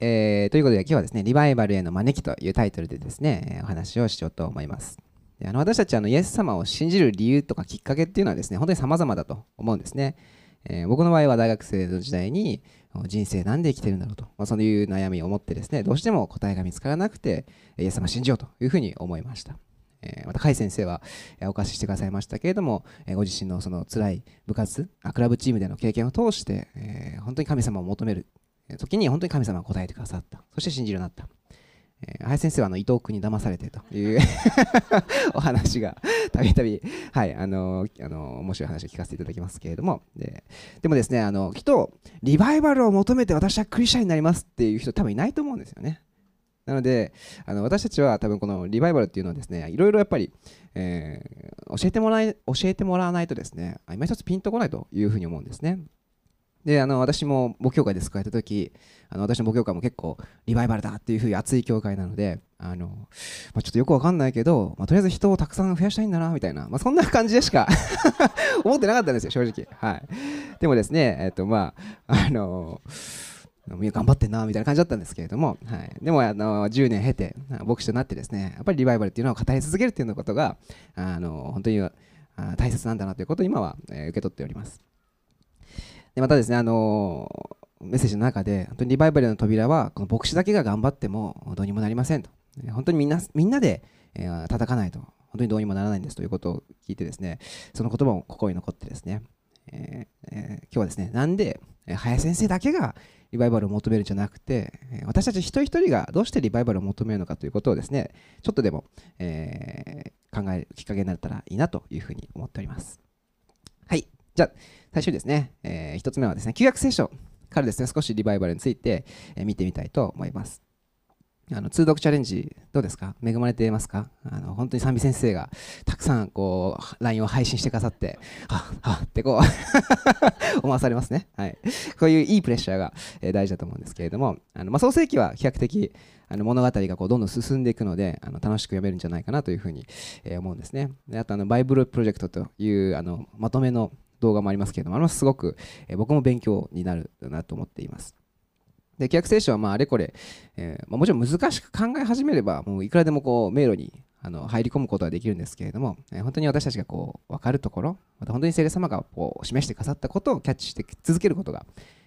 えー、ということで今日はですね、リバイバルへの招きというタイトルでですね、お話をしようと思います。であの私たちあのイエス様を信じる理由とかきっかけっていうのはですね、本当に様々だと思うんですね。えー、僕の場合は大学生の時代に人生なんで生きてるんだろうと、まあ、そういう悩みを持ってですね、どうしても答えが見つからなくて、イエス様信じようというふうに思いました。えー、また甲斐先生はお貸ししてくださいましたけれども、えー、ご自身のその辛い部活あクラブチームでの経験を通して、えー、本当に神様を求める時に本当に神様が答えてくださった。そして信じるようになった、えー、林先生はあの伊藤君に騙されてという お話がたびたびはいあのー、あのー、面白い話を聞かせていただきますけれども。ででもですねあのきっとリバイバルを求めて私はクリスチャンになりますっていう人多分いないと思うんですよね。なのであの私たちは多分このリバイバルっていうのはですねいろいろやっぱり、えー、教えてもらい教えてもらわないとですね今一つピンとこないというふうに思うんですね。であの私も母教会で救われた時あの私の母教会も結構リバイバルだっていうふうに熱い教会なのであの、まあ、ちょっとよくわかんないけど、まあ、とりあえず人をたくさん増やしたいんだなみたいな、まあ、そんな感じでしか 思ってなかったんですよ正直。はい。でもですねえっ、とまああの頑張ってんなみたいな感じだったんですけれども、はい、でもあの10年経て牧師となってですねやっぱりリバイバルっていうのを語り続けるっていうことがあの本当に大切なんだなということを今は、え受け取っております。でまたですねあのメッセージの中で本当にリバイバルの扉はこの牧師だけが頑張ってもどうにもなりませんと。本当にみんなみんなで、えー、叩かないと。本当にどうにもならないんです。ということを聞いてですねその言葉も心に残ってですね、えーえー、今日はですねなんで林先生だけがリバイバルを求めるんじゃなくて私たち一人一人がどうしてリバイバルを求めるのかということをですねちょっとでも、えー、考えるきっかけになったらいいなというふうに思っております。じゃあ最初にですね、えー、一つ目はですね旧約聖書からですね少しリバイバルについて、え、見てみたいと思います。あの通読チャレンジどうですか？恵まれていますか？あの本当に賛美先生がたくさんこう LINE を配信してくださってはっはってこう 思わされますね、はい、こういういいプレッシャーが、え、大事だと思うんですけれどもあの、まあ、創世記は比較的あの物語がこうどんどん進んでいくのであの楽しく読めるんじゃないかなというふうに、えー、思うんですね。であとあのバイブルプロジェクトというあのまとめの動画もありますけれどもあれもすごく、え、僕も勉強になるなと思っていますで、規約聖書はまああれこれ、えーまあ、もちろん難しく考え始めれば、もういくらでもこう迷路にあの入り込むことはできるんですけれども、えー、本当に私たちがこう分かるところ、また本当に聖霊様がこう示してくださったことをキャッチして続けることが、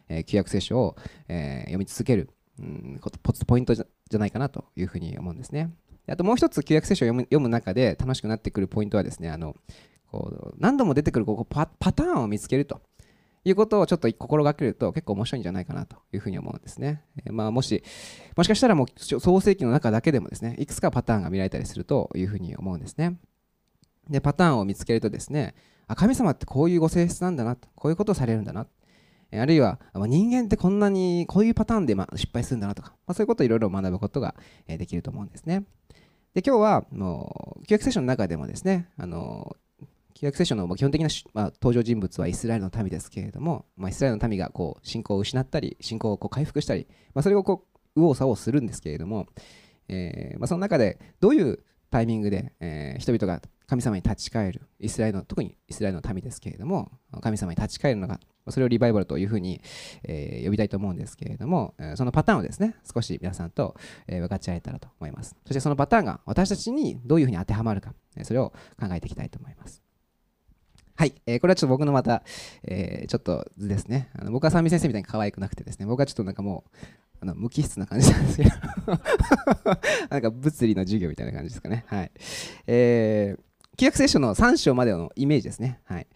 えー、旧約聖書を、え、読み続ける、うん、ポイントじゃないかなというふうに思うんですね。あともう一つ旧約聖書を読む読む中で楽しくなってくるポイントはですね、あのこう何度も出てくるここパパターンを見つけると。いうことをちょっと心がけると結構面白いんじゃないかなというふうに思うんですね。え、まあ、もし、もしかしたらもう創世記の中だけでもですね、いくつかパターンが見られたりするというふうに思うんですね。で、パターンを見つけるとですね、あ神様ってこういうご性質なんだなと、こういうことをされるんだな、あるいは人間ってこんなにこういうパターンで失敗するんだなとか、まあ、そういうことをいろいろ学ぶことができると思うんですね。で今日はもう教育セッションの中でもですねあの旧約聖書の基本的な、まあ、登場人物はイスラエルの民ですけれども、まあ、イスラエルの民がこう信仰を失ったり信仰をこう回復したり、まあ、それをこう右往左往するんですけれども、えーま、その中でどういうタイミングで、えー、人々が神様に立ち返るイスラエルの特にイスラエルの民ですけれども神様に立ち返るのがそれをリバイバルというふうに、えー、呼びたいと思うんですけれども、そのパターンをですね、少し皆さんと、えー、分かち合えたらと思います。そしてそのパターンが私たちにどういうふうに当てはまるか、えそれを考えていきたいと思います。はい、えー、これはちょっと僕のまた、えー、ちょっと図ですね。あの僕は三味先生みたいに可愛くなくてですね、僕はちょっとなんかもう、あの無機質な感じなんですけど なんか物理の授業みたいな感じですかね。はい。えー、旧約聖書の3章までのイメージですね。はい。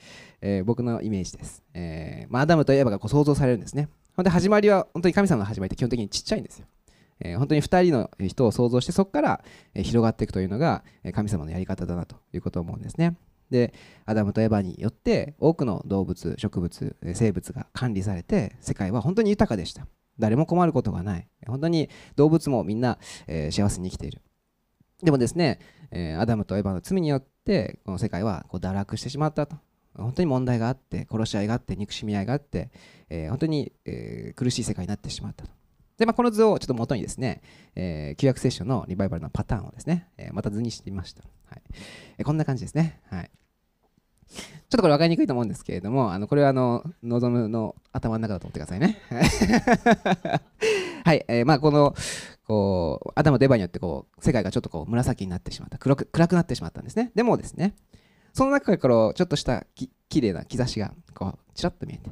えー、僕のイメージです。えー、まあ、アダムとエヴァがこう想像されるんですね。ほんで始まりは、本当に神様の始まりって基本的にちっちゃいんですよ。えー、本当に2人の人を想像してそこから、広がっていくというのが神様のやり方だなということを思うんですね。でアダムとエバによって多くの動物植物生物が管理されて世界は本当に豊かでした。誰も困ることがない。本当に動物もみんな、えー、幸せに生きている。でもですね、えー、アダムとエバの罪によってこの世界はこう堕落してしまったと。本当に問題があって殺し合いがあって憎しみ合いがあって、えー、本当に、えー、苦しい世界になってしまったと。で、まあ、この図をちょっと元にですね、えー、旧約聖書のリバイバルのパターンをですね、えー、また図にしてみました。はいえー、こんな感じですね。はい。ちょっとこれ分かりにくいと思うんですけれども、あのこれはあの望むの頭の中だと思ってくださいね。はい、えー、まあこのこうアダムとエヴァによってこう世界がちょっとこう紫になってしまった黒く暗くなってしまったんですねでもですねその中からちょっとしたききれいな兆しがこうちらっと見えて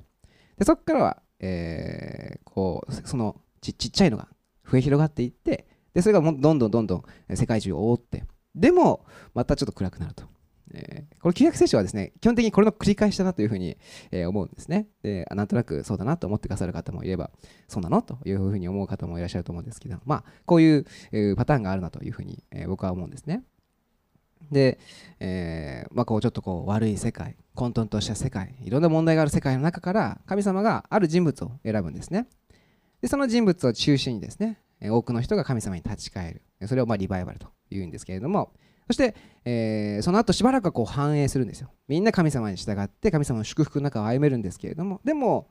でそこからは、えー、こうそのちちっちゃいのが増え広がっていってでそれがどんどんどんどん世界中を覆ってでもまたちょっと暗くなるとえー、この旧約聖書はですね、基本的にこれの繰り返しだなというふうに、えー、思うんですね。で、なんとなくそうだなと思ってくださる方もいれば、そうなの？というふうに思う方もいらっしゃると思うんですけど、まあ、こういう、えー、パターンがあるなというふうに、え僕は思うんですね。で、えまあ、こうちょっとこう悪い世界、混沌とした世界、いろんな問題がある世界の中から神様がある人物を選ぶんですね。で、その人物を中心にですね、多くの人が神様に立ち返る。それをまリバイバルというんですけれども、そして、えー、その後しばらくはこう反映するんですよ。みんな神様に従って神様の祝福の中を歩めるんですけれども、でも、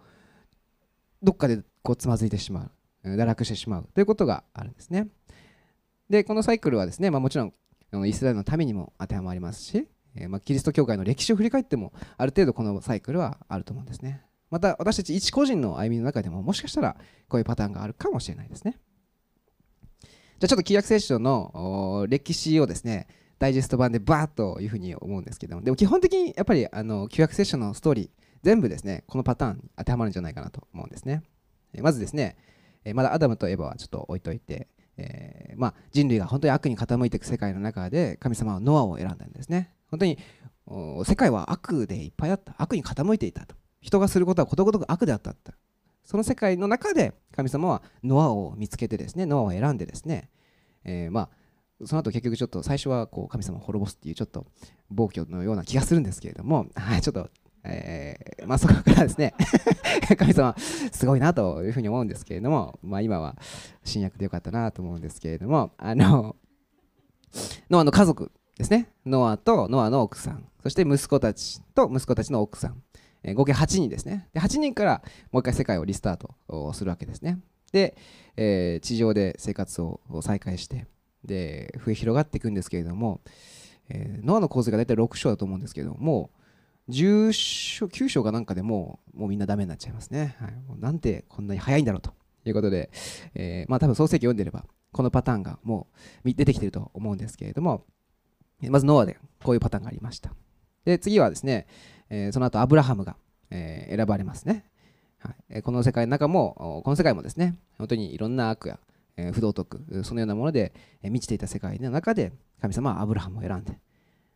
どっかでこうつまずいてしまう、堕落してしまうということがあるんですね。で、このサイクルはですね、まあ、もちろんイスラエルのためにも当てはまりますし、えー、ま、キリスト教会の歴史を振り返っても、ある程度このサイクルはあると思うんですね。また、私たち一個人の歩みの中でも、もしかしたらこういうパターンがあるかもしれないですね。じゃあちょっと旧約聖書の歴史をですね、ダイジェスト版でバーッというふうに思うんですけども。でも基本的にやっぱりあの旧約聖書のストーリー全部ですねこのパターンに当てはまるんじゃないかなと思うんですね。まずですねまだアダムとエヴァはちょっと置いといて、えー、まあ、人類が本当に悪に傾いていく世界の中で神様はノアを選んだんですね。本当に世界は悪でいっぱいあった。悪に傾いていたと。人がすることはことごとく悪であったその世界の中で神様はノアを見つけてですねノアを選んでですね、えー、まあその後結局ちょっと最初はこう神様を滅ぼすっていうちょっと暴挙のような気がするんですけれども、はい、ちょっと、えー、まあそこからですね 神様すごいなというふうに思うんですけれども、まあ今は新約でよかったなと思うんですけれども、あの、ノアの家族ですね。ノアとノアの奥さん、そして息子たちと息子たちの奥さん、え、合計8人ですね。で、8人からもう一回世界をリスタートするわけですね。で、えー、地上で生活を再開して、で増え広がっていくんですけれども、えー、ノアの構図が大体6章だと思うんですけども10章9章かなんかでももうみんなダメになっちゃいますね、はい、もうなんてこんなに早いんだろうということで、えー、まあ多分創世記読んでればこのパターンがもう出てきてると思うんですけれどもまずノアでこういうパターンがありましたで次はですね、えー、その後アブラハムが、えー、選ばれますね。はい、この世界の中もこの世界もですね本当にいろんな悪やえー、不道徳そのようなもので、え満ちていた世界の中で神様はアブラハムを選んで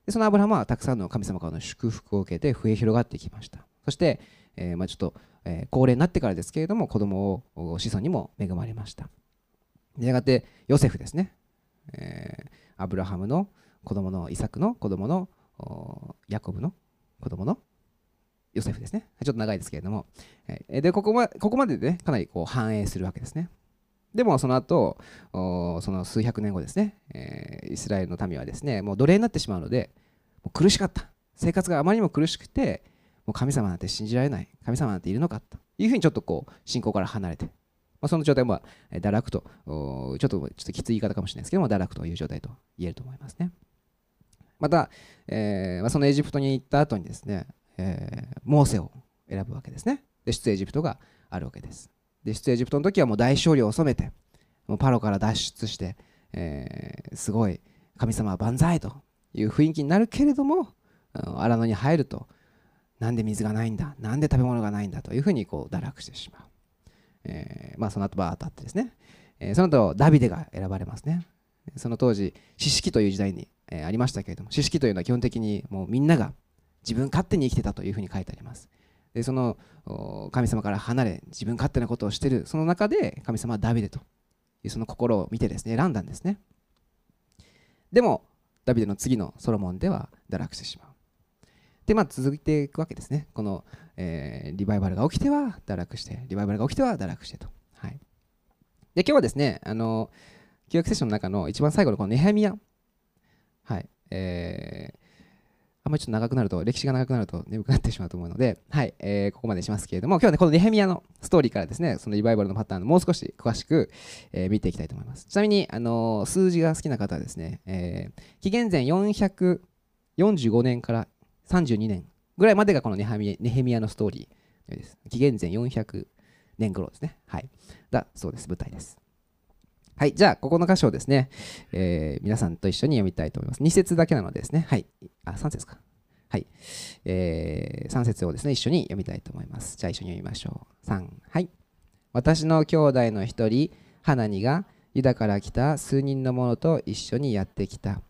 でそのアブラハムはたくさんの神様からの祝福を受けて増え広がってきました。そして、え、まあ、ちょっと、え、高齢になってからですけれども子供を子孫にも恵まれました。やがてヨセフですね、えアブラハムの子供のイサクの子供のヤコブの子供のヨセフですね。ちょっと長いですけれども。で、ここまここまでで、ね、かなりこう反映するわけですね。でもその後その数百年後ですね、えー、イスラエルの民はですねもう奴隷になってしまうのでもう苦しかった。生活があまりにも苦しくてもう神様なんて信じられない。神様なんているのかと。いうふうにちょっとこう信仰から離れて、まあ、その状態は堕落と。ちょっとちょっときつい言い方かもしれないですけども堕落という状態と言えると思いますね。また、えーまあ、そのエジプトに行った後にですね、えー、モーセを選ぶわけですね。で出エジプトがあるわけです。で出エジプトの時はもう大勝利を収めてもうパロから脱出して、えー、すごい神様は万歳という雰囲気になるけれども荒野に入るとなんで水がないんだなんで食べ物がないんだというふうにこう堕落してしまう、えー、まあその後バーッとあってですね、えー、その後ダビデが選ばれますね。その当時四式という時代に、えー、ありましたけれども四式というのは基本的にもうみんなが自分勝手に生きてたというふうに書いてあります。でその神様から離れ自分勝手なことをしているその中で神様はダビデというその心を見てですね選んだんですね。でもダビデの次のソロモンでは堕落してしまう。でまあ続いていくわけですね。この、えー、リバイバルが起きては堕落してリバイバルが起きては堕落してと。はい。で今日はですねあの旧約聖書の中の一番最後のこのネヘミヤはいえーあんまりちょっと長くなると、歴史が長くなると眠くなってしまうと思うので、はい、えー、ここまでしますけれども、今日はね、このネヘミヤのストーリーからですね、そのリバイバルのパターンをもう少し詳しく、えー、見ていきたいと思います。ちなみに、あのー、数字が好きな方はですね、えー、紀元前445年から32年ぐらいまでがこのネヘミヤのストーリーです。紀元前400年頃ですね。はい。だそうです。舞台です。はい。じゃあ、ここの箇所をですね、えー、皆さんと一緒に読みたいと思います。2節だけなのでですね。はい。あ、3節か。はい。えー、3節をですね、一緒に読みたいと思います。じゃあ、一緒に読みましょう。3。はい。私の兄弟の一人、花にが、ユダから来た数人の者と一緒にやってきた。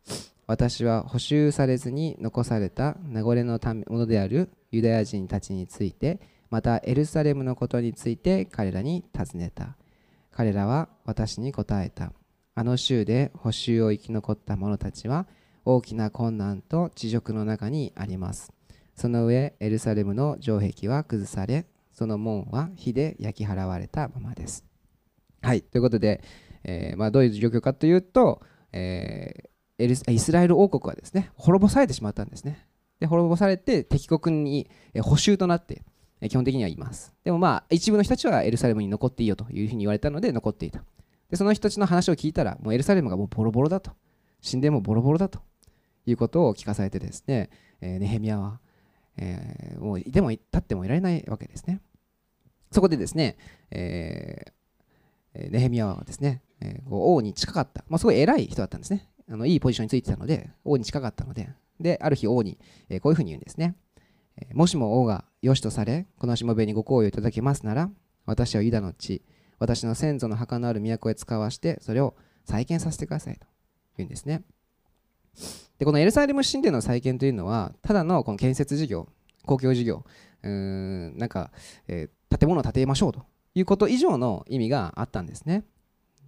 私は補修されずに残された名残のためものであるユダヤ人たちについて、またエルサレムのことについて彼らに尋ねた。彼らは私に答えた。あの州で補修を生き残った者たちは大きな困難と地獄の中にあります。その上、エルサレムの城壁は崩され、その門は火で焼き払われたままです。はい、ということで、えー、まあ、どういう状況かというと、えー、イスラエル王国はですね滅ぼされてしまったんですね。で滅ぼされて敵国にえ補修となって基本的にはいます。でもまあ一部の人たちはエルサレムに残っていいよというふうに言われたので残っていた。でその人たちの話を聞いたらもうエルサレムがもうボロボロだと神殿もボロボロだということを聞かされてですね、えー、ネヘミヤは、えー、もういても立ってもいられないわけですね。そこでですね、えー、ネヘミヤはですね、えー、王に近かった、まあ、すごい偉い人だったんですね。あのいいポジションについてたので、王に近かったので、で、ある日王に、え、こういうふうに言うんですね。えもしも王が良しとされ、このしもべにご好意をいただけますなら、私はユダの地、私の先祖の墓のある都へ使わして、それを再建させてくださいと言うんですね。で、このエルサレム神殿の再建というのは、ただのこの建設事業、公共事業、うーんなんか、えー、建物を建てましょうということ以上の意味があったんですね。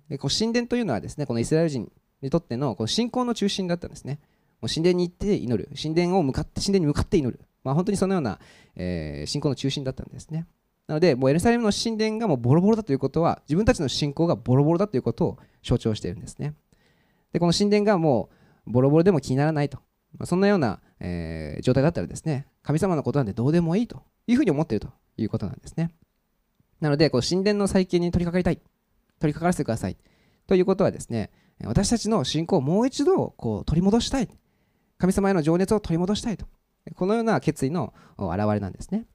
でこう神殿というのはですね、このイスラエル人にとってのこの信仰の中心だったんですね。もう神殿に行って祈る、神殿を向かって神殿に向かって祈る、まあ、本当にそのような、えー、信仰の中心だったんですね。なので、もうエルサレムの神殿がもうボロボロだということは、自分たちの信仰がボロボロだということを象徴しているんですね。で、この神殿がもうボロボロでも気にならないと、まあ、そんなような、えー、状態だったらですね、神様のことなんてどうでもいいというふうに思っているということなんですね。なので、こう神殿の再建に取り掛かりたい、取り掛からせてくださいということはですね、私たちの信仰をもう一度こう取り戻したい、神様への情熱を取り戻したいとこのような決意の表れなんですね。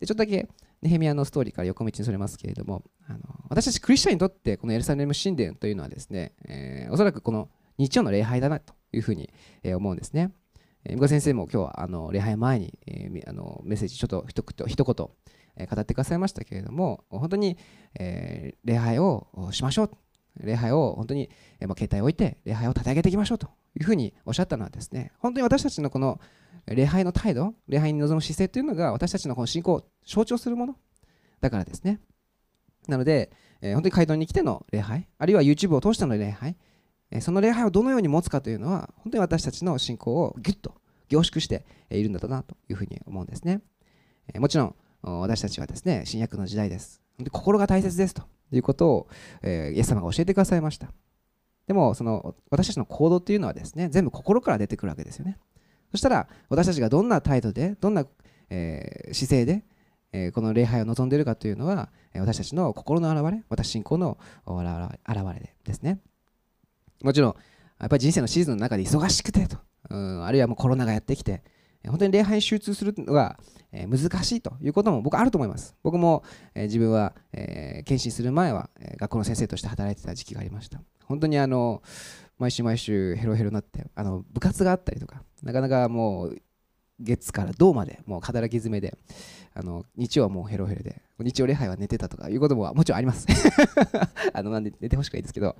でちょっとだけネヘミヤのストーリーから横道にそれますけれども、あの私たちクリスチャンにとってこのエルサレム神殿というのはですね、えー、おそらくこの日曜の礼拝だなというふうに、え、思うんですね。えー、先生も今日はあの礼拝前に、えー、あのメッセージちょっと一言一言、え、語ってくださいましたけれども、本当に、えー、礼拝をしましょう。礼拝を本当に、えーま、携帯を置いて礼拝を立て上げていきましょうというふうにおっしゃったのはですね、本当に私たちのこの礼拝の態度、礼拝に臨む姿勢というのが私たちのこの信仰を象徴するものだからですね。なので、えー、本当に街道に来ての礼拝、あるいは YouTube を通しての礼拝、えー、その礼拝をどのように持つかというのは、本当に私たちの信仰をぎゅっと凝縮しているんだなというふうに思うんですね。えー、もちろん、私たちはですね、新約の時代です。本当に心が大切ですということを、えー、イエス様が教えてくださいました。でも、その私たちの行動というのはですね、全部心から出てくるわけですよね。そしたら私たちがどんな態度でどんな、えー、姿勢で、えー、この礼拝を望んでいるかというのは私たちの心の表れ私信仰の表れですねもちろんやっぱり人生のシーズンの中で忙しくてと、うん、あるいはもうコロナがやってきて本当に礼拝に集中するのが難しいということも僕あると思います。僕も自分は検診する前は学校の先生として働いてた時期がありました。本当にあの毎週毎週ヘロヘロになってあの部活があったりとかなかなかもう月から銅までもう働き詰めであの日曜はもうヘロヘロで日曜礼拝は寝てたとかいうことももちろんあります あのなんで寝てほしくないですけど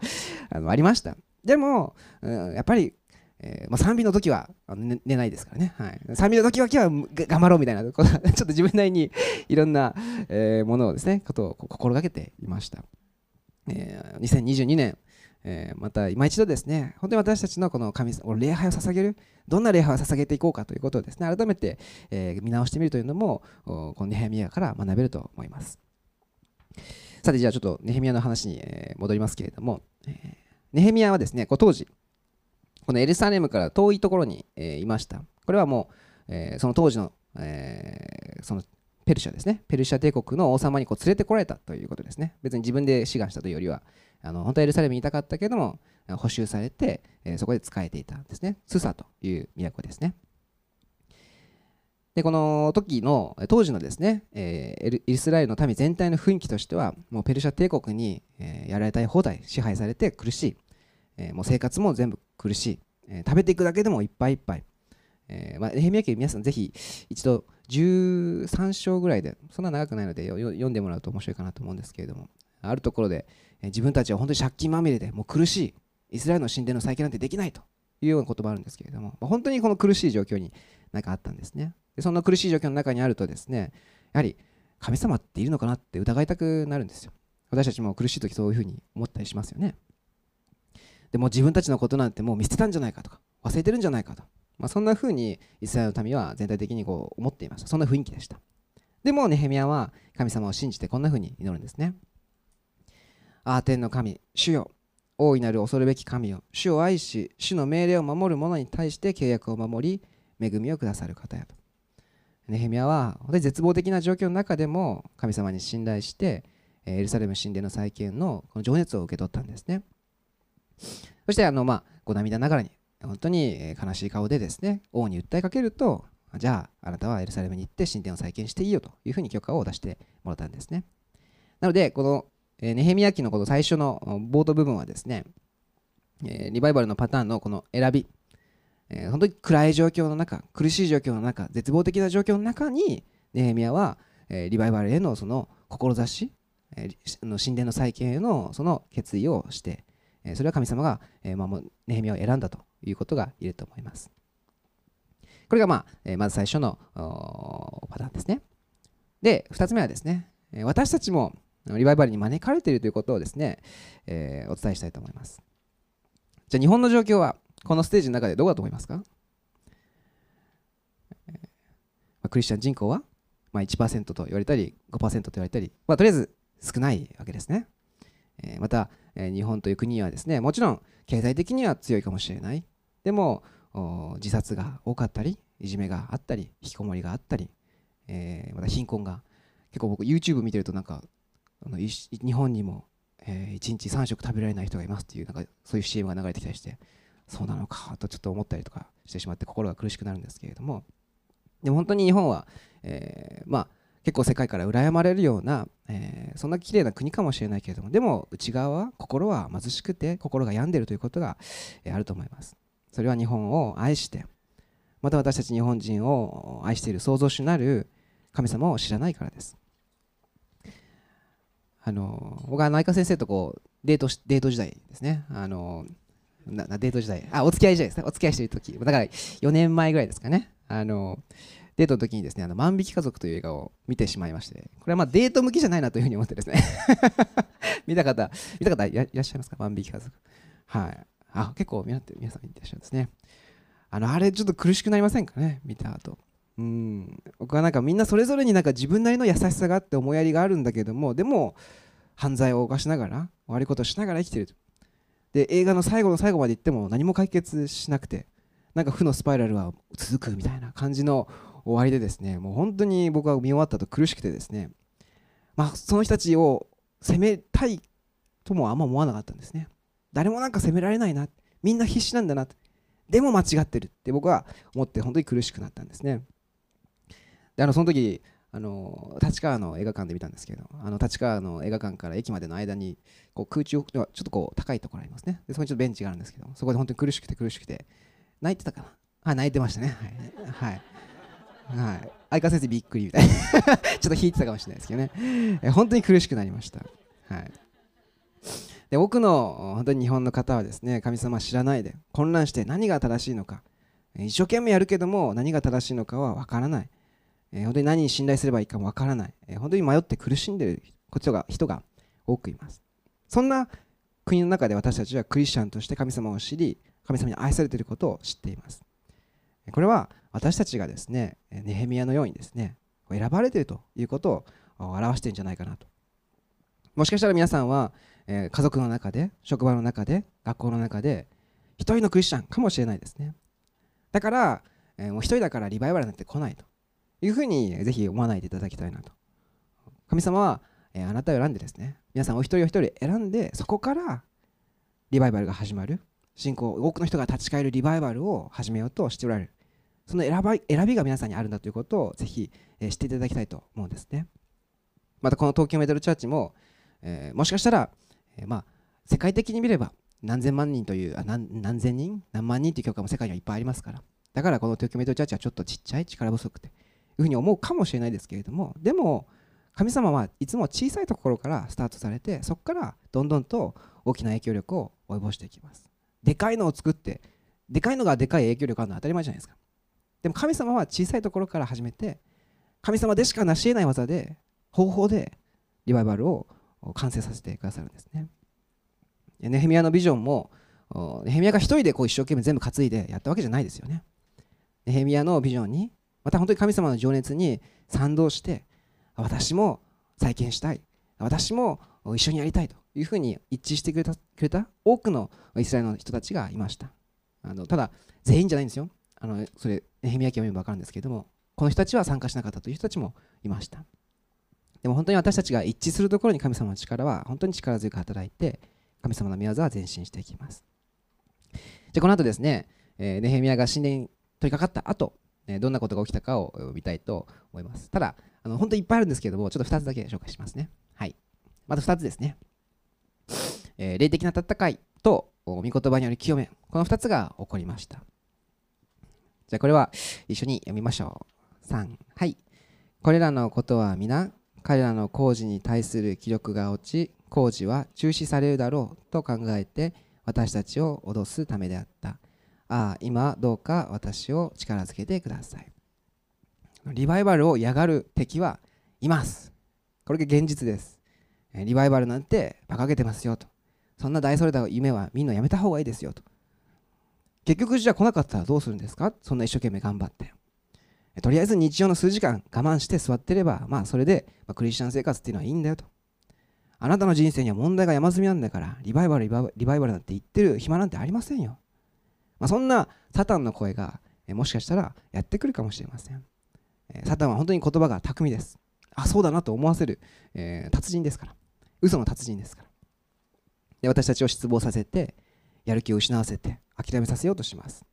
あのありましたでも、うん、やっぱり、えーまあ、賛美の時は寝寝ないですからね、はい、賛美の時は今日は頑張ろうみたいなこと ちょっと自分なりにいろんな、えー、ものをですねことを心がけていました、えー、2022年えー、また今一度ですね、本当に私たちのこの神様、礼拝を捧げる、どんな礼拝を捧げていこうかということをですね、改めて、え、見直してみるというのも、このネヘミヤから学べると思います。さて、じゃあちょっとネヘミヤの話に戻りますけれども、えネヘミヤはですね、こう当時、このエルサレムから遠いところに、え、いました。これはもう、え、その当時の、え、そのペルシャですね、ペルシャ帝国の王様にこう連れてこられたということですね。別に自分で志願したというよりは、あの本当はエルサレムにいたかったけども補修されて、えそこで仕えていたんですねスサという都ですねでこの時の当時のですね、えー、イスラエルの民全体の雰囲気としてはもうペルシャ帝国に、え、やられたい放題支配されて苦しい、え、もう生活も全部苦しい、えー、食べていくだけでもいっぱいいっぱい、えーまあ、ヘミヤ記皆さんぜひ一度13章ぐらいでそんな長くないので読んでもらうと面白いかなと思うんですけれどもあるところで、えー、自分たちは本当に借金まみれでもう苦しい。イスラエルの神殿の再建なんてできないというような言葉あるんですけれども、まあ、本当にこの苦しい状況になんかあったんですね。でそんな苦しい状況の中にあるとですねやはり神様っているのかなって疑いたくなるんですよ。私たちも苦しい時そういうふうに思ったりしますよね。でも自分たちのことなんてもう見捨てたんじゃないかとか忘れてるんじゃないかと、まあ、そんなふうにイスラエルの民は全体的にこう思っていました。そんな雰囲気でした。でもネヘミヤは神様を信じてこんなふうに祈るんですね。ああ天の神主よ。大いなる恐るべき神よ。主を愛し主の命令を守る者に対して契約を守り恵みをくださる方やと。ネヘミヤは本当に絶望的な状況の中でも神様に信頼してエルサレム神殿の再建のこの情熱を受け取ったんですね。そしてあのまあご涙ながらに本当に悲しい顔でですね王に訴えかけるとじゃああなたはエルサレムに行って神殿を再建していいよというふうに許可を出してもらったんですね。なのでこのネヘミヤ記のこの最初の冒頭部分はですねリバイバルのパターンのこの選び、本当に暗い状況の中苦しい状況の中絶望的な状況の中にネヘミヤは、リバイバルへのその志、神殿の再建へのその決意をして、それは神様が、えーまあ、ネヘミヤを選んだということが言えると思います。これが、まあえ、まず最初のパターンですね。で2つ目はですね私たちもリバイバルに招かれているということをですね、えー、お伝えしたいと思います。じゃあ日本の状況はこのステージの中でどうだと思いますか、クリスチャン人口は、まあ、1%と言われたり5%と言われたり、まあ、とりあえず少ないわけですね。えまた、え日本という国はですねもちろん経済的には強いかもしれない。でも自殺が多かったりいじめがあったり引きこもりがあったり、えー、また貧困が結構僕 YouTube 見てるとなんかあの日本にも、えー、1日3食食べられない人がいますっていうなんかそういう CM が流れてきたりしてそうなのかとちょっと思ったりとかしてしまって心が苦しくなるんですけれども。でも本当に日本は、えー、まあ結構世界から羨まれるような、えー、そんな綺麗な国かもしれないけれどもでも内側は心は貧しくて心が病んでるということが、えー、あると思います。それは日本を愛してまた私たち日本人を愛している創造主なる神様を知らないからです。あの僕は内科先生とこうデートデート時代ですね。あのデート時代。あお付き合い時代ですね。お付き合いしている時。だから4年前ぐらいですかね。あのデートの時にですねあの万引き家族という映画を見てしまいましてこれはまデート向きじゃないなというふうに思ってですね。見た方見た方いらっしゃいますか？万引き家族。はい。あ結構皆皆さん見てらっしゃるんですね。あのあれちょっと苦しくなりませんかね？見た後。うん。僕はなんかみんなそれぞれになんか自分なりの優しさがあって思いやりがあるんだけどもでも犯罪を犯しながら悪いことをしながら生きてると。で映画の最後の最後まで行っても何も解決しなくてなんか負のスパイラルは続くみたいな感じの終わりでですねもう本当に僕は見終わったと苦しくてですねまあその人たちを責めたいともあんま思わなかったんですね。誰もなんか責められないなみんな必死なんだなでも間違ってるって僕は思って本当に苦しくなったんですね。であのその時あの立川の映画館で見たんですけどあの立川の映画館から駅までの間にこう空中ちょっとこう高いところありますね。でそこにちょっとベンチがあるんですけどそこで本当に苦しくて苦しくて泣いてたかな。あ泣いてましたね。はい、はい。はい、相川先生びっくりみたいな。ちょっと引いてたかもしれないですけどね。え本当に苦しくなりました。はい。で多くの本当に日本の方はですね神様知らないで混乱して何が正しいのか。一生懸命やるけども何が正しいのかは分からない。えー、本当に何に信頼すればいいかもわからない、えー、本当に迷って苦しんでいる人が人が多くいます。そんな国の中で私たちはクリスチャンとして神様を知り神様に愛されていることを知っています。これは私たちがですねネヘミヤのようにですね選ばれているということを表しているんじゃないかなと。もしかしたら皆さんは、え、家族の中で職場の中で学校の中で一人のクリスチャンかもしれないですね。だから、え、もう一人だからリバイバルなんて来ないというふうにぜひ思わないでいただきたいなと。神様は、えあなたを選んでですね皆さんお一人お一人選んでそこからリバイバルが始まる。信仰多くの人が立ち返るリバイバルを始めようとしておられる。その選ば選びが皆さんにあるんだということをぜひ、えー、知っていただきたいと思うんですね。またこの東京メダルチャーチも、えー、もしかしたら、えー、まあ、世界的に見れば何千万人というあ何何千人何万人という教会も世界にはいっぱいありますから。だからこの東京メダルチャーチはちょっとちっちゃい力不足っていうふうに思うかもしれないですけれども。でも神様はいつも小さいところからスタートされてそこからどんどんと大きな影響力を及ぼしていきます。でかいのを作ってでかいのがでかい影響力あるのは当たり前じゃないですか。でも神様は小さいところから始めて神様でしか成し得ない技で方法でリバイバルを完成させてくださるんですね。ネヘミヤのビジョンもネヘミヤが一人でこう一生懸命全部担いでやったわけじゃないですよね。ネヘミヤのビジョンにまた本当に神様の情熱に賛同して私も再建したい。私も一緒にやりたいというふうに一致してくれたくれた多くのイスラエルの人たちがいました。あのただ全員じゃないんですよ。あのそれネヘミヤ記を読めば分かるんですけれどもこの人たちは参加しなかったという人たちもいました。でも本当に私たちが一致するところに神様の力は本当に力強く働いて神様の御業は前進していきます。じゃあこの後ですね、えー、ネヘミヤが神殿に取り掛かった後どんなことが起きたかを見たいと思います。ただあの本当にいっぱいあるんですけどもちょっと2つだけ紹介しますね。はい。まず2つですね、えー、霊的な戦いと御言葉による清め。この2つが起こりました。じゃあこれは一緒に読みましょう。3はい。これらのことは皆彼らの工事に対する気力が落ち工事は中止されるだろうと考えて私たちを脅すためであった。ああ今どうか私を力づけてください。リバイバルを嫌がる敵はいます。これが現実です。リバイバルなんて馬鹿げてますよと。そんな大それた夢はみんなやめた方がいいですよと。結局じゃあ来なかったらどうするんですか？そんな一生懸命頑張って。とりあえず日常の数時間我慢して座ってればまあそれで、ま、クリスチャン生活っていうのはいいんだよと。あなたの人生には問題が山積みなんだからリバイバルリバイバルなんて言ってる暇なんてありませんよ、まあ、そんなサタンの声がもしかしたらやってくるかもしれません。サタンは本当に言葉が巧みです。あそうだなと思わせる、えー、達人ですから。嘘の達人ですから。で私たちを失望させてやる気を失わせて諦めさせようとします。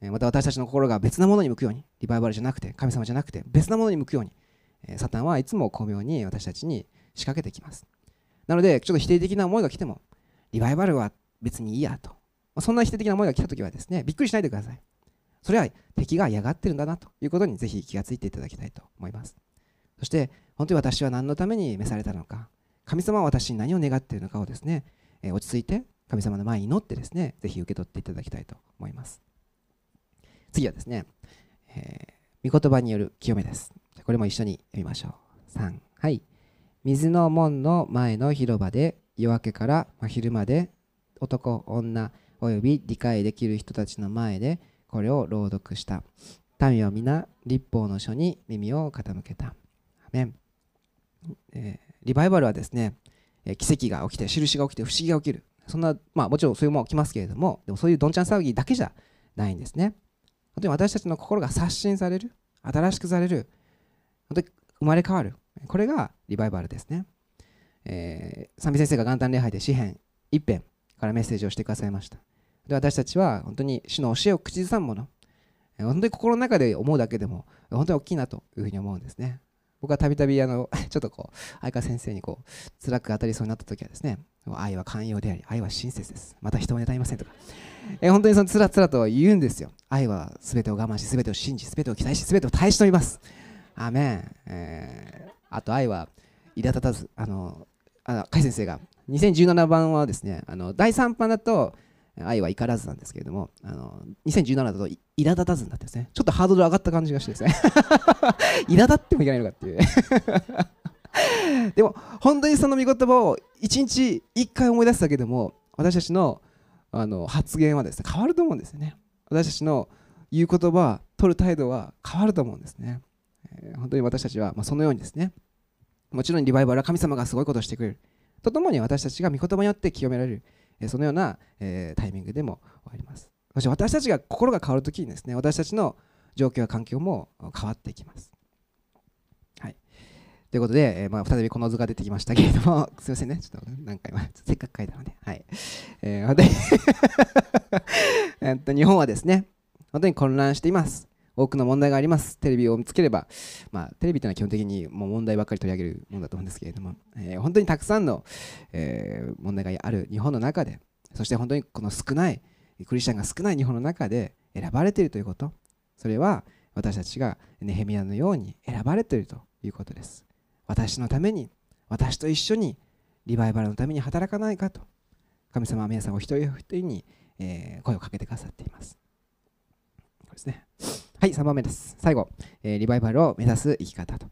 また私たちの心が別なものに向くようにリバイバルじゃなくて神様じゃなくて別なものに向くようにサタンはいつも巧妙に私たちに仕掛けてきます。なのでちょっと否定的な思いが来てもリバイバルは別にいいやと。そんな否定的な思いが来た時はですねびっくりしないでください。それは敵が嫌がってるんだなということにぜひ気がついていただきたいと思います。そして本当に私は何のために召されたのか神様は私に何を願っているのかをですね落ち着いて神様の前に祈ってですねぜひ受け取っていただきたいと思います。次はですね、えー、御言葉による清めです。これも一緒に読みましょう。3はい。水の門の前の広場で夜明けから真昼まで男女および理解できる人たちの前でこれを朗読した。民は皆立法の書に耳を傾けた。メン、えー、リバイバルはですね奇跡が起きて印が起きて不思議が起きる。そんなまあもちろんそういうもの起きますけれどもでもそういうどんちゃん騒ぎだけじゃないんですね。本当に私たちの心が刷新される新しくされる本当に生まれ変わるこれがリバイバルですね、えー、三美先生が元旦礼拝で詩篇一編からメッセージをしてくださいました。で私たちは本当に主の教えを口ずさむもの。本当に心の中で思うだけでも本当に大きいなというふうに思うんですね。僕はたびたび ちょっとこう相川先生にこう辛く当たりそうになった時はですね愛は寛容であり愛は親切です。また人を妬みませんとか。え本当にそのつらつらと言うんですよ。愛は全てを我慢し全てを信じ全てを期待し全てを耐え忍びます。アメン、えー、あと愛は苛立たず。あのあ甲斐先生が。2017番はですねあの第3版だと愛は怒らずなんですけれどもあの2017だと苛立たずになってですねちょっとハードル上がった感じがしてですね。苛立ってもいけないのかっていう。でも本当にその御言葉を1日1回思い出すだけでも私たちのあの発言はですね変わると思うんですよね。私たちの言う言葉取る態度は変わると思うんですね、えー、本当に私たちは、まあ、そのようにですねもちろんリバイバルは神様がすごいことをしてくれる。とともに私たちが御言葉によって清められる。そのような、えー、タイミングでもあります。そして私たちが心が変わるときにですね私たちの状況や環境も変わっていきます。はい。ということで、えー、まあ、再びこの図が出てきましたけれども すいませんね。ちょっと何回も せっかく書いたので。はい。えー、でえっと日本はですね本当に混乱しています。多くの問題があります。テレビを見つければ、まあ、テレビというのは基本的にもう問題ばっかり取り上げるものだと思うんですけれども、えー、本当にたくさんの、えー、問題がある日本の中でそして本当にこの少ないクリスチャンが少ない日本の中で選ばれているということ。それは私たちがネヘミヤのように選ばれているということです。私のために私と一緒にリバイバルのために働かないかと。神様は皆さんお一人お一人に、声をかけてくださっています。これですね。はい3番目です。最後、えー、リバイバルを目指す生き方と、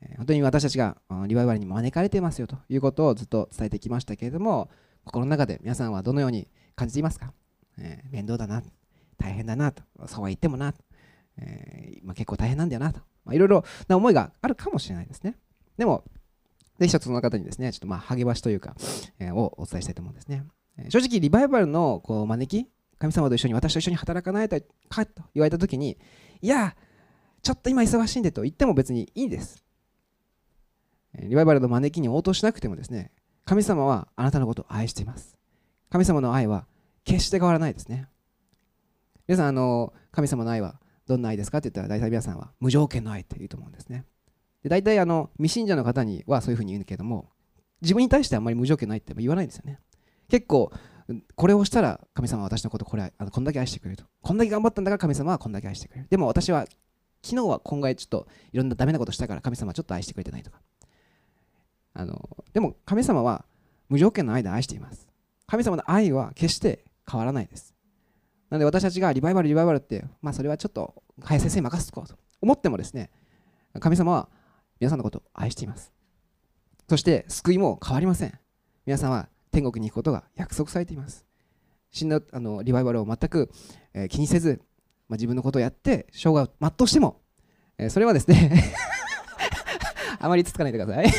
えー、本当に私たちがリバイバルに招かれていますよということをずっと伝えてきましたけれども心の中で皆さんはどのように感じていますか、え面倒だな大変だなとそうは言ってもな、えまあ、結構大変なんだよなといろいろな思いがあるかもしれないですね。でもぜひ一つその方にですね、ちょっとまあ励ましというか、え、をお伝えしたいと思うんですね。え、正直、リバイバルのこう招き、神様と一緒に私と一緒に働かないとかと言われたときに、いや、ちょっと今忙しいんでと言っても別にいいです。リバイバルの招きに応答しなくてもですね、神様はあなたのことを愛しています。神様の愛は決して変わらないですね。皆さん、あの神様の愛はどんな愛ですかって言ったら、大体皆さんは無条件の愛って言うと思うんですね。で大体あの未信者の方にはそういうふうに言うんだけども自分に対してあんまり無条件ないって言わないんですよね結構これをしたら神様は私のことこれあのこんだけ愛してくれると。こんだけ頑張ったんだから神様はこんだけ愛してくれる。でも私は昨日は今回ちょっといろんなダメなことしたから神様はちょっと愛してくれてないとか。あのでも神様は無条件の愛で愛しています神様の愛は決して変わらないです。なので私たちがリバイバルリバイバルってまあそれはちょっと林先生に任せとこうと。思ってもですね神様は皆さんのことを愛しています。そして救いも変わりません。皆さんは天国に行くことが約束されています。死んだあのリバイバルを全く、えー、気にせず、まあ、自分のことをやって生涯を全うしても、えー、それはですね あまりつつかないでください。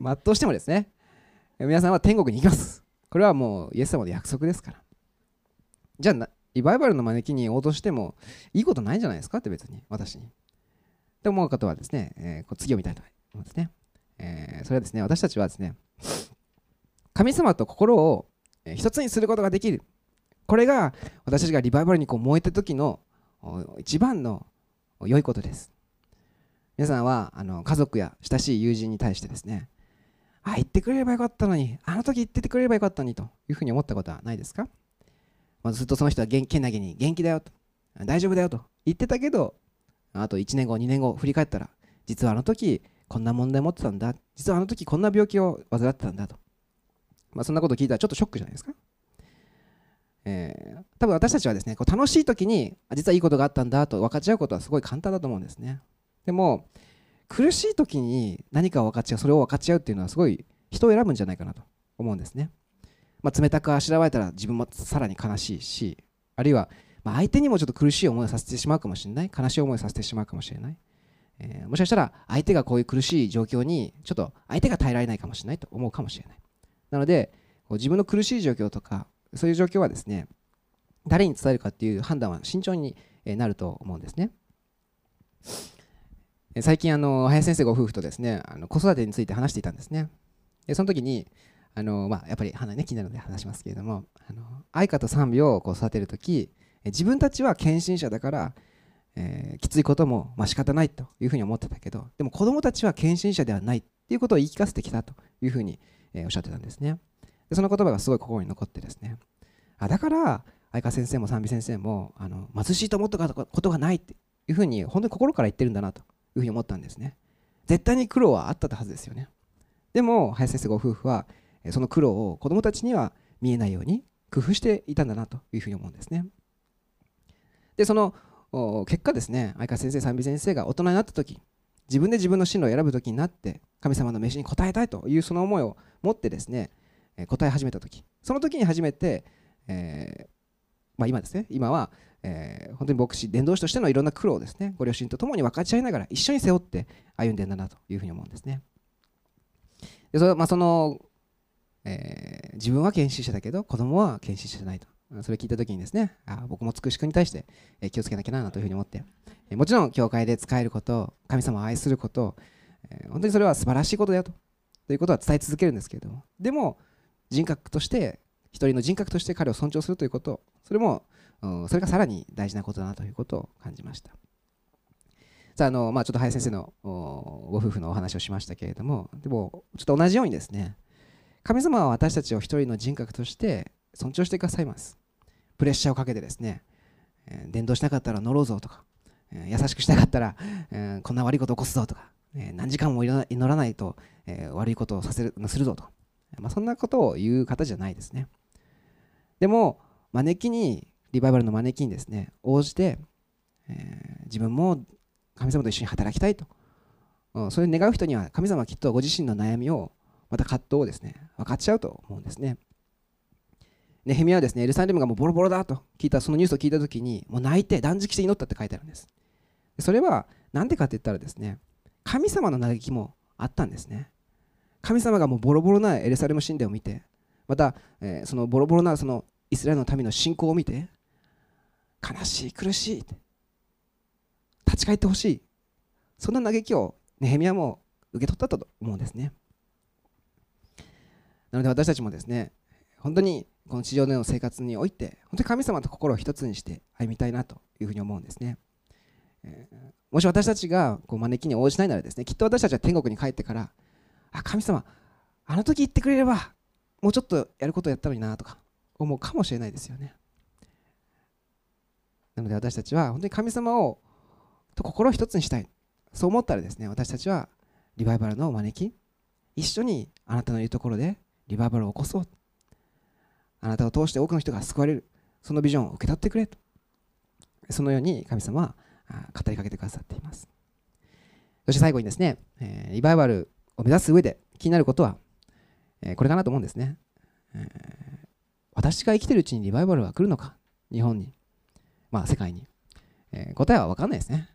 全うしてもですね皆さんは天国に行きます。これはもうイエス様の約束ですから。じゃあリバイバルの招きに応答してもいいことないんじゃないですか？って別に私に。って思う方はですね、えー、こう次を見たいと思いますね。えー、それはですね、私たちはですね、神様と心を一つにすることができる。これが私たちがリバイバルにこう燃えた時の一番の良いことです。皆さんはあの家族や親しい友人に対してですね、あ、言ってくれればよかったのに、あの時言っててくれればよかったのにというふうに思ったことはないですか、ま、ずっとその人は元気なげに元気だよと、大丈夫だよと言ってたけど、あと1年後2年後振り返ったら実はあの時こんな問題持ってたんだ。実はあの時こんな病気を患ってたんだと、まあ、そんなこと聞いたらちょっとショックじゃないですか、えー、多分私たちはですねこう楽しい時に実はいいことがあったんだと分かち合うことはすごい簡単だと思うんですね。でも苦しい時に何かを分かち合うそれを分かち合うっていうのはすごい人を選ぶんじゃないかなと思うんですね、まあ、冷たくあしらわれたら自分もさらに悲しいしあるいはま、相手にもちょっと苦しい思いをさせてしまうかもしれない。悲しい思いをさせてしまうかもしれない、えー、もしかしたら相手がこういう苦しい状況にちょっと相手が耐えられないかもしれないと思うかもしれない。なので自分の苦しい状況とかそういう状況はですね誰に伝えるかっていう判断は慎重になると思うんですね。最近あの林先生ご夫婦とですねあの子育てについて話していたんですね。でその時にあの、まあ、やっぱり花ね気になるので話しますけれどもあの愛花と賛美をこう育てる時自分たちは献身者だから、えー、きついこともまあ仕方ないというふうに思ってたけどでも子供たちは献身者ではないっていうことを言い聞かせてきたというふうに、え、おっしゃってたんですね。でその言葉がすごい心に残ってですね。あだから愛花先生も賛美先生もあの貧しいと思ったことがないっていうふうに本当に心から言ってるんだなというふうに思ったんですね。絶対に苦労はあったはずですよね。でも林先生ご夫婦はその苦労を子供たちには見えないように工夫していたんだなというふうに思うんですね。でその結果ですね。相川先生賛美先生が大人になった時自分で自分の進路を選ぶ時になって神様の飯に応えたいというその思いを持ってですね答え始めた時。その時に初めて、えー、まあ、今ですね。今は、えー、本当に牧師伝道師としてのいろんな苦労をですねご両親と共に分かち合いながら一緒に背負って歩んでんだなというふうに思うんですね。でそ,、まあ、その、えー、自分は献身者だけど子供は献身者じゃないと。それ聞いた時にですねあ僕もつくしくに対して気をつけなきゃなというふうに思ってもちろん教会で使えること神様を愛すること本当にそれは素晴らしいことだよとということは伝え続けるんですけれどもでも人格として一人の人格として彼を尊重するということそれもそれがさらに大事なことだなということを感じました。さああの、まあ、ちょっと林先生のご夫婦のお話をしましたけれどもでもちょっと同じようにですね神様は私たちを一人の人格として尊重してくださいます。プレッシャーをかけてですね、え、伝道しなかったら乗ろうぞとか、え、優しくしなかったら、え、こんな悪いこと起こすぞとか、え何時間も祈らないと、え悪いことをさせるするぞと、まあ、そんなことを言う方じゃないですね。でも招きにリバイバルの招きにですね応じて、え自分も神様と一緒に働きたいと、うん、そういう願う人には神様はきっとご自身の悩みをまた葛藤をですね分かっちゃうと思うんですね。ネヘミヤはですねエルサレムがもうボロボロだと聞いたそのニュースを聞いた時にもう泣いて断食して祈ったって書いてあるんです。それは何でかって言ったらですね神様の嘆きもあったんですね。神様がもうボロボロなエルサレム神殿を見てまた、えー、そのボロボロなそのイスラエルの民の信仰を見て悲しい苦しい立ち返ってほしい。そんな嘆きをネヘミヤも受け取ったと思うんですね。なので私たちもですね本当にこの地上での生活において本当に神様と心を一つにして歩みたいなというふうに思うんですね、えー、もし私たちがこう招きに応じないならですねきっと私たちは天国に帰ってからあ神様あの時言ってくれればもうちょっとやることをやったのになとか思うかもしれないですよね。なので私たちは本当に神様をと心を一つにしたい。そう思ったらですね私たちはリバイバルの招き一緒にあなたのいるところでリバイバルを起こそう。あなたを通して多くの人が救われる。そのビジョンを受け取ってくれと。そのように神様は語りかけてくださっています。そして最後にですね、えリバイバルを目指す上で気になることは、えこれかなと思うんですね、え私が生きてるうちにリバイバルは来るのか？日本に。まあ世界に、え答えは分かんないですね。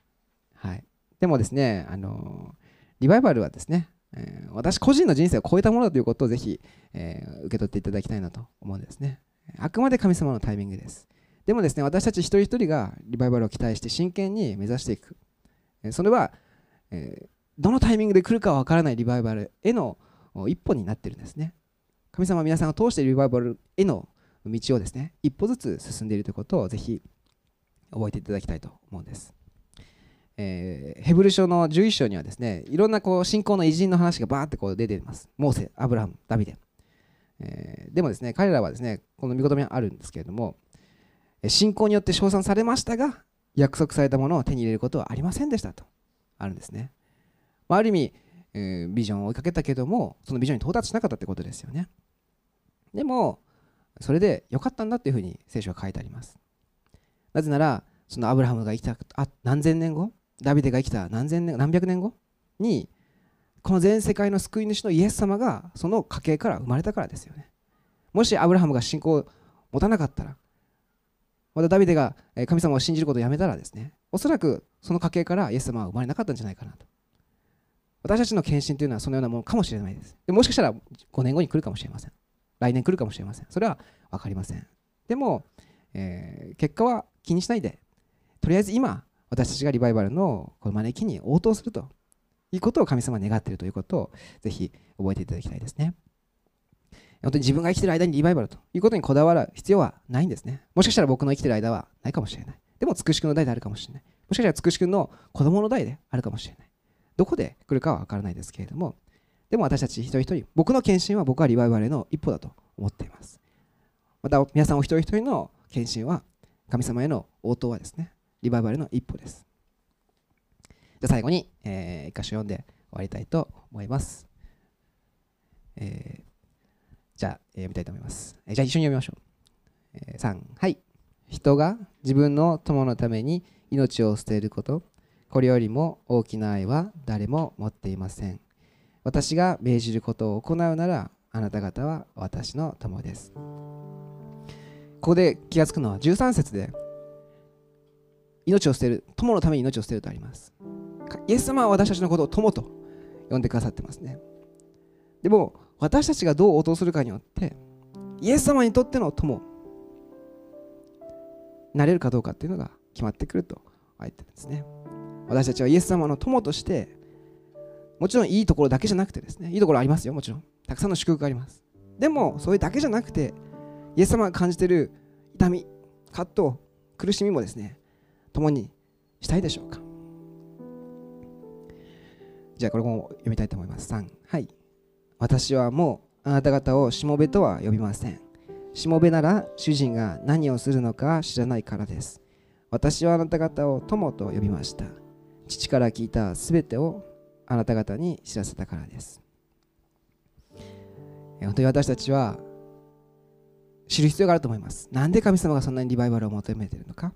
はい。でもですねあのリバイバルはですねえー、私個人の人生を超えたものだということをぜひ、えー、受け取っていただきたいなと思うんですね。あくまで神様のタイミングです。でもですね、私たち一人一人がリバイバルを期待して真剣に目指していくえ。それは、え、どのタイミングで来るかは分からないリバイバルへの一歩になってるんですね。神様は皆さんを通してリバイバルへの道をですね、一歩ずつ進んでいるということをぜひ覚えていただきたいと思うんです。えー、ヘブル書の11章にはですねいろんなこう信仰の偉人の話がバーってこう出てます。モーセアブラハムダビデ、えー、でもですね彼らはですねこの見言葉にあるんですけれども信仰によって称賛されましたが約束されたものを手に入れることはありませんでしたと。あるんですね、まあ、ある意味、えー、ビジョンを追いかけたけどもそのビジョンに到達しなかったってことですよね。でもそれで良かったんだっていうふうに聖書は書いてあります。なぜならそのアブラハムが生きた何千年後ダビデが生きた何千年何百年後？にこの全世界の救い主のイエス様がその家系から生まれたからですよね。もしアブラハムが信仰を持たなかったらまたダビデが神様を信じることをやめたらですね。おそらくその家系からイエス様は生まれなかったんじゃないかなと。私たちの献身というのはそのようなものかもしれないです。でもしかしたら5年後に来るかもしれません。来年来るかもしれません。それは分かりません。でも、えー、結果は気にしないでとりあえず今私たちがリバイバルのこの招きに応答するということを神様は願っているということをぜひ覚えていただきたいですね。本当に自分が生きている間にリバイバルということにこだわる必要はないんですね。もしかしたら僕の生きている間はないかもしれない。でも、つくしくの代であるかもしれない。もしかしたらつくしくの子供の代であるかもしれない。どこで来るかは分からないですけれども、でも私たち一人一人、僕の献身は僕はリバイバルへの一歩だと思っています。また、皆さんお一人一人の献身は、神様への応答はですね、リバイバルの一歩です。じゃ最後に、えー、一箇所読んで終わりたいと思います。えー、じゃあ、えー、読みたいと思います。えー、じゃあ一緒に読みましょう。えー、3、はい。人が自分の友のために命を捨てること、これよりも大きな愛は誰も持っていません。私が命じることを行うなら、あなた方は私の友です。ここで気がつくのは13節で命を捨てる友のために命を捨てるとあります。イエス様は私たちのことを友と呼んでくださってますね。でも私たちがどう応答するかによってイエス様にとっての友なれるかどうかっていうのが決まってくると言ってるんですね。私たちはイエス様の友としてもちろんいいところだけじゃなくてですね。いいところありますよもちろん。たくさんの祝福があります。でもそれだけじゃなくてイエス様が感じている痛み葛藤苦しみもですね共にしたいでしょうか？じゃあこれも読みたいと思います。3はい。私はもうあなた方をしもべとは呼びません。しもべなら主人が何をするのか知らないからです。私はあなた方を友と呼びました。父から聞いたすべてをあなた方に知らせたからです。本当に私たちは知る必要があると思います。なんで神様がそんなにリバイバルを求めているのか？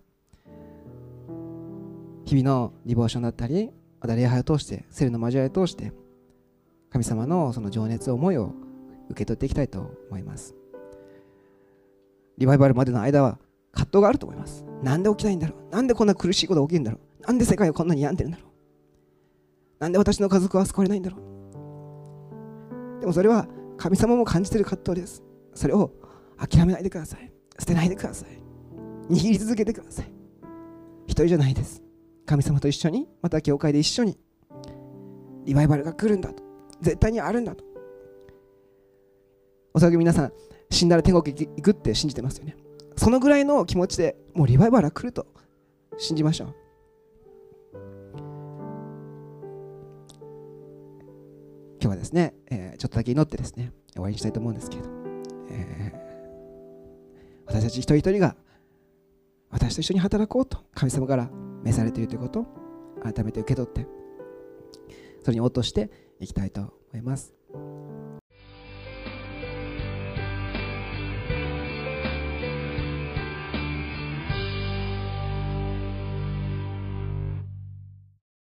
日々のリボーションだったりまた礼拝を通してセルの交わりを通して神様のその情熱思いを受け取っていきたいと思います。リバイバルまでの間は葛藤があると思います。なんで起きないんだろう？なんでこんな苦しいことが起きるんだろう？なんで世界はこんなに病んでるんだろう？なんで私の家族は救われないんだろう？でもそれは神様も感じている葛藤です。それを諦めないでください。捨てないでください。握り続けてください。一人じゃないです。神様と一緒にまた教会で一緒にリバイバルが来るんだと。絶対にあるんだと。おそらく皆さん死んだら天国行くって信じてますよね。そのぐらいの気持ちでもうリバイバルが来ると信じましょう。今日はですね、えー、ちょっとだけ祈ってですね終わりにしたいと思うんですけれど、えー、私たち一人一人が私と一緒に働こうと神様から召されているということを改めて受け取ってそれに応答していきたいと思います。